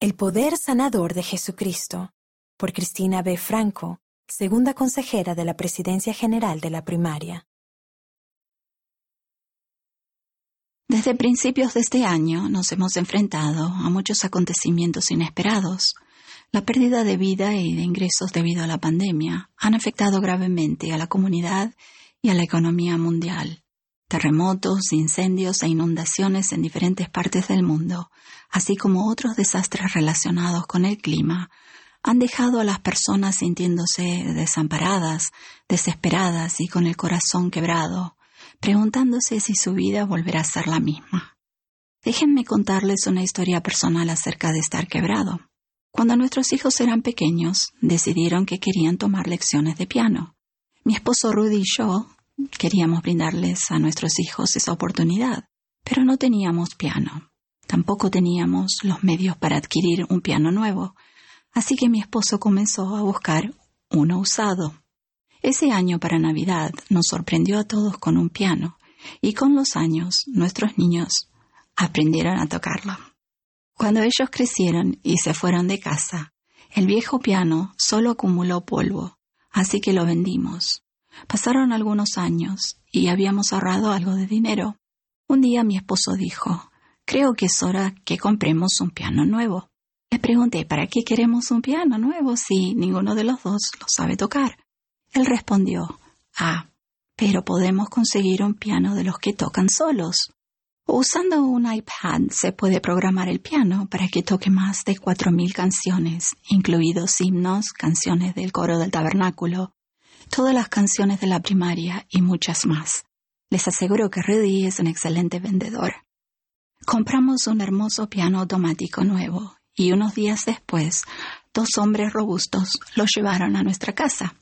El poder sanador de Jesucristo, por Cristina B. Franco, segunda consejera de la Presidencia General de la Primaria. Desde principios de este año nos hemos enfrentado a muchos acontecimientos inesperados. La pérdida de vida y de ingresos debido a la pandemia han afectado gravemente a la comunidad y a la economía mundial. Terremotos, incendios e inundaciones en diferentes partes del mundo, así como otros desastres relacionados con el clima, han dejado a las personas sintiéndose desamparadas, desesperadas y con el corazón quebrado preguntándose si su vida volverá a ser la misma. Déjenme contarles una historia personal acerca de estar quebrado. Cuando nuestros hijos eran pequeños, decidieron que querían tomar lecciones de piano. Mi esposo Rudy y yo queríamos brindarles a nuestros hijos esa oportunidad, pero no teníamos piano. Tampoco teníamos los medios para adquirir un piano nuevo, así que mi esposo comenzó a buscar uno usado. Ese año para Navidad nos sorprendió a todos con un piano y con los años nuestros niños aprendieron a tocarlo. Cuando ellos crecieron y se fueron de casa, el viejo piano solo acumuló polvo, así que lo vendimos. Pasaron algunos años y habíamos ahorrado algo de dinero. Un día mi esposo dijo, creo que es hora que compremos un piano nuevo. Le pregunté, ¿para qué queremos un piano nuevo si ninguno de los dos lo sabe tocar? Él respondió, Ah, pero podemos conseguir un piano de los que tocan solos. Usando un iPad se puede programar el piano para que toque más de cuatro mil canciones, incluidos himnos, canciones del coro del tabernáculo, todas las canciones de la primaria y muchas más. Les aseguro que Rudy es un excelente vendedor. Compramos un hermoso piano automático nuevo y unos días después dos hombres robustos lo llevaron a nuestra casa.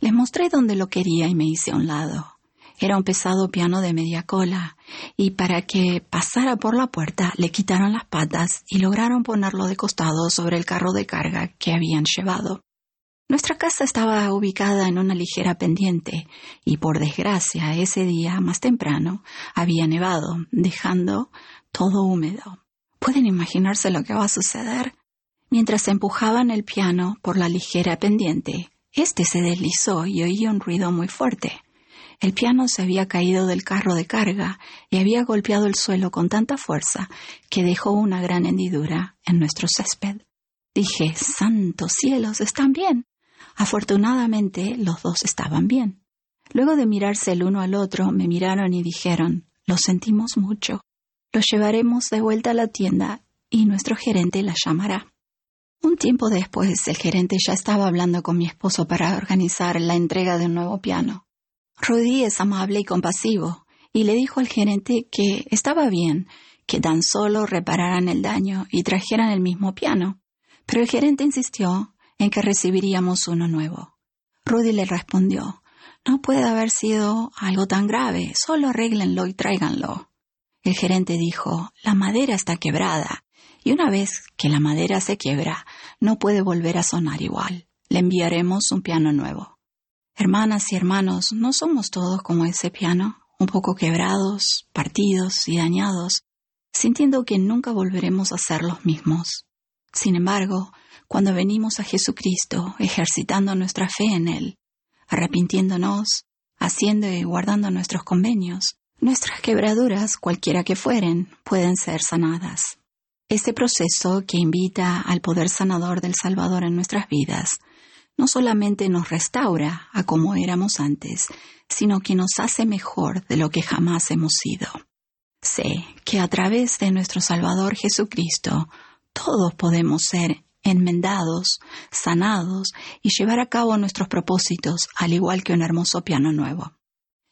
Les mostré dónde lo quería y me hice a un lado. Era un pesado piano de media cola, y para que pasara por la puerta le quitaron las patas y lograron ponerlo de costado sobre el carro de carga que habían llevado. Nuestra casa estaba ubicada en una ligera pendiente, y por desgracia ese día más temprano había nevado, dejando todo húmedo. ¿Pueden imaginarse lo que va a suceder? Mientras empujaban el piano por la ligera pendiente, este se deslizó y oí un ruido muy fuerte. El piano se había caído del carro de carga y había golpeado el suelo con tanta fuerza que dejó una gran hendidura en nuestro césped. Dije, Santos cielos, están bien. Afortunadamente los dos estaban bien. Luego de mirarse el uno al otro, me miraron y dijeron, lo sentimos mucho. Lo llevaremos de vuelta a la tienda y nuestro gerente la llamará. Un tiempo después, el gerente ya estaba hablando con mi esposo para organizar la entrega de un nuevo piano. Rudy es amable y compasivo, y le dijo al gerente que estaba bien, que tan solo repararan el daño y trajeran el mismo piano. Pero el gerente insistió en que recibiríamos uno nuevo. Rudy le respondió, no puede haber sido algo tan grave, solo arréglenlo y tráiganlo. El gerente dijo, la madera está quebrada y una vez que la madera se quiebra, no puede volver a sonar igual. Le enviaremos un piano nuevo. Hermanas y hermanos, no somos todos como ese piano, un poco quebrados, partidos y dañados, sintiendo que nunca volveremos a ser los mismos. Sin embargo, cuando venimos a Jesucristo, ejercitando nuestra fe en Él, arrepintiéndonos, haciendo y guardando nuestros convenios, nuestras quebraduras, cualquiera que fueren, pueden ser sanadas. Este proceso que invita al poder sanador del Salvador en nuestras vidas no solamente nos restaura a como éramos antes, sino que nos hace mejor de lo que jamás hemos sido. Sé que a través de nuestro Salvador Jesucristo todos podemos ser enmendados, sanados y llevar a cabo nuestros propósitos al igual que un hermoso piano nuevo.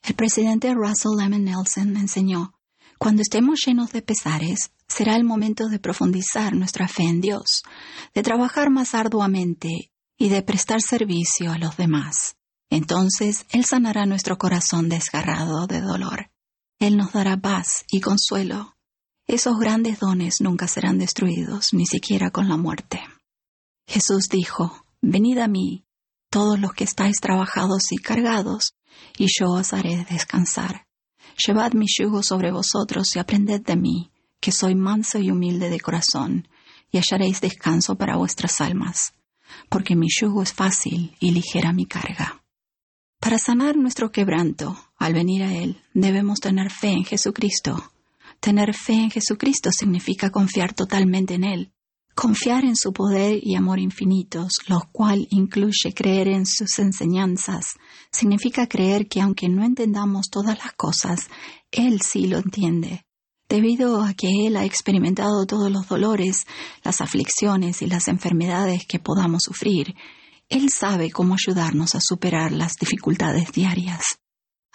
El presidente Russell M. Nelson enseñó, cuando estemos llenos de pesares, será el momento de profundizar nuestra fe en Dios, de trabajar más arduamente y de prestar servicio a los demás. Entonces Él sanará nuestro corazón desgarrado de dolor. Él nos dará paz y consuelo. Esos grandes dones nunca serán destruidos, ni siquiera con la muerte. Jesús dijo, Venid a mí, todos los que estáis trabajados y cargados, y yo os haré descansar. Llevad mi yugo sobre vosotros y aprended de mí, que soy manso y humilde de corazón, y hallaréis descanso para vuestras almas, porque mi yugo es fácil y ligera mi carga. Para sanar nuestro quebranto, al venir a Él, debemos tener fe en Jesucristo. Tener fe en Jesucristo significa confiar totalmente en Él, confiar en su poder y amor infinitos, lo cual incluye creer en sus enseñanzas. Significa creer que aunque no entendamos todas las cosas, Él sí lo entiende debido a que Él ha experimentado todos los dolores, las aflicciones y las enfermedades que podamos sufrir, Él sabe cómo ayudarnos a superar las dificultades diarias.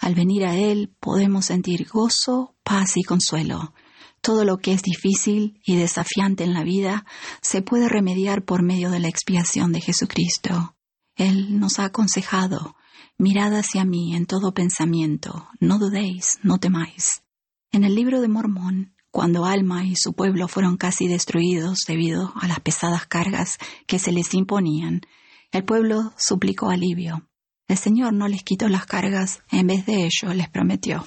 Al venir a Él podemos sentir gozo, paz y consuelo. Todo lo que es difícil y desafiante en la vida se puede remediar por medio de la expiación de Jesucristo. Él nos ha aconsejado, mirad hacia mí en todo pensamiento, no dudéis, no temáis. En el libro de Mormón, cuando Alma y su pueblo fueron casi destruidos debido a las pesadas cargas que se les imponían, el pueblo suplicó alivio. El Señor no les quitó las cargas, en vez de ello les prometió.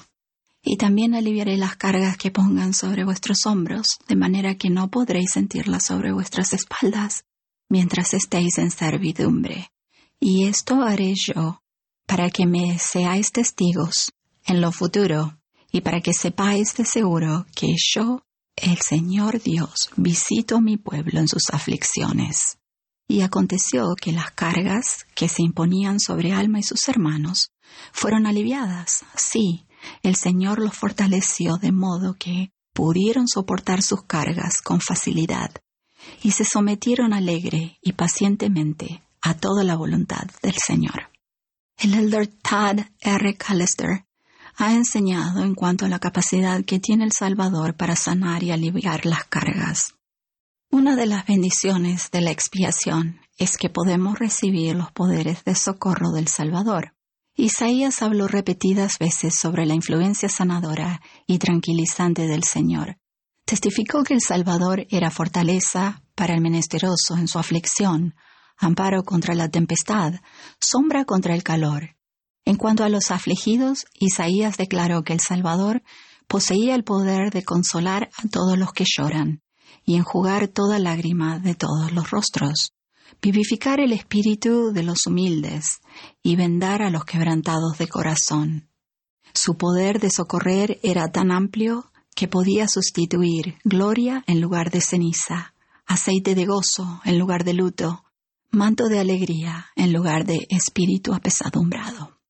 Y también aliviaré las cargas que pongan sobre vuestros hombros, de manera que no podréis sentirlas sobre vuestras espaldas, mientras estéis en servidumbre. Y esto haré yo, para que me seáis testigos en lo futuro y para que sepáis de seguro que yo, el Señor Dios, visito mi pueblo en sus aflicciones. Y aconteció que las cargas que se imponían sobre Alma y sus hermanos fueron aliviadas. Sí, el Señor los fortaleció de modo que pudieron soportar sus cargas con facilidad y se sometieron alegre y pacientemente a toda la voluntad del Señor. El elder Tad R. Callister ha enseñado en cuanto a la capacidad que tiene el Salvador para sanar y aliviar las cargas. Una de las bendiciones de la expiación es que podemos recibir los poderes de socorro del Salvador. Isaías habló repetidas veces sobre la influencia sanadora y tranquilizante del Señor. Testificó que el Salvador era fortaleza para el menesteroso en su aflicción, amparo contra la tempestad, sombra contra el calor, en cuanto a los afligidos, Isaías declaró que el Salvador poseía el poder de consolar a todos los que lloran y enjugar toda lágrima de todos los rostros, vivificar el espíritu de los humildes y vendar a los quebrantados de corazón. Su poder de socorrer era tan amplio que podía sustituir gloria en lugar de ceniza, aceite de gozo en lugar de luto, manto de alegría en lugar de espíritu apesadumbrado.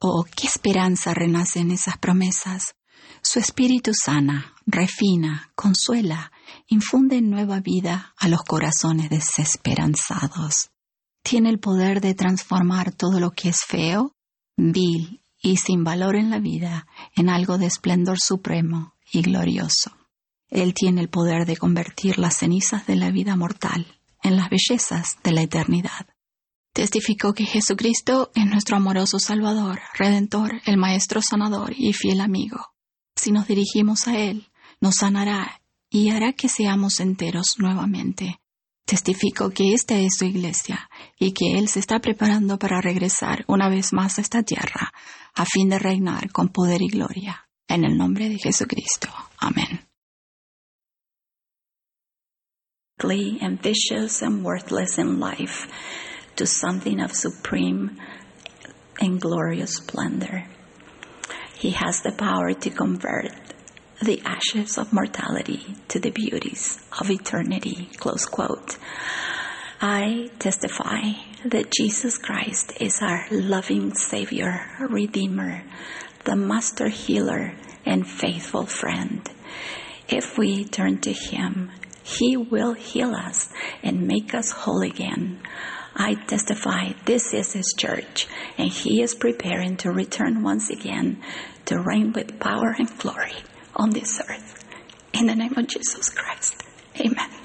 Oh, qué esperanza renace en esas promesas. Su espíritu sana, refina, consuela, infunde nueva vida a los corazones desesperanzados. Tiene el poder de transformar todo lo que es feo, vil y sin valor en la vida en algo de esplendor supremo y glorioso. Él tiene el poder de convertir las cenizas de la vida mortal en las bellezas de la eternidad. Testificó que Jesucristo es nuestro amoroso Salvador, Redentor, el Maestro Sanador y fiel amigo. Si nos dirigimos a Él, nos sanará y hará que seamos enteros nuevamente. Testifico que esta es su iglesia y que Él se está preparando para regresar una vez más a esta tierra a fin de reinar con poder y gloria. En el nombre de Jesucristo. Amén. ambitious worthless. He has the power to convert the ashes of mortality to the beauties of eternity. Close quote. I testify that Jesus Christ is our loving Savior, Redeemer, the Master Healer, and faithful friend. If we turn to Him, He will heal us and make us whole again. I testify this is his church, and he is preparing to return once again to reign with power and glory on this earth. In the name of Jesus Christ, amen.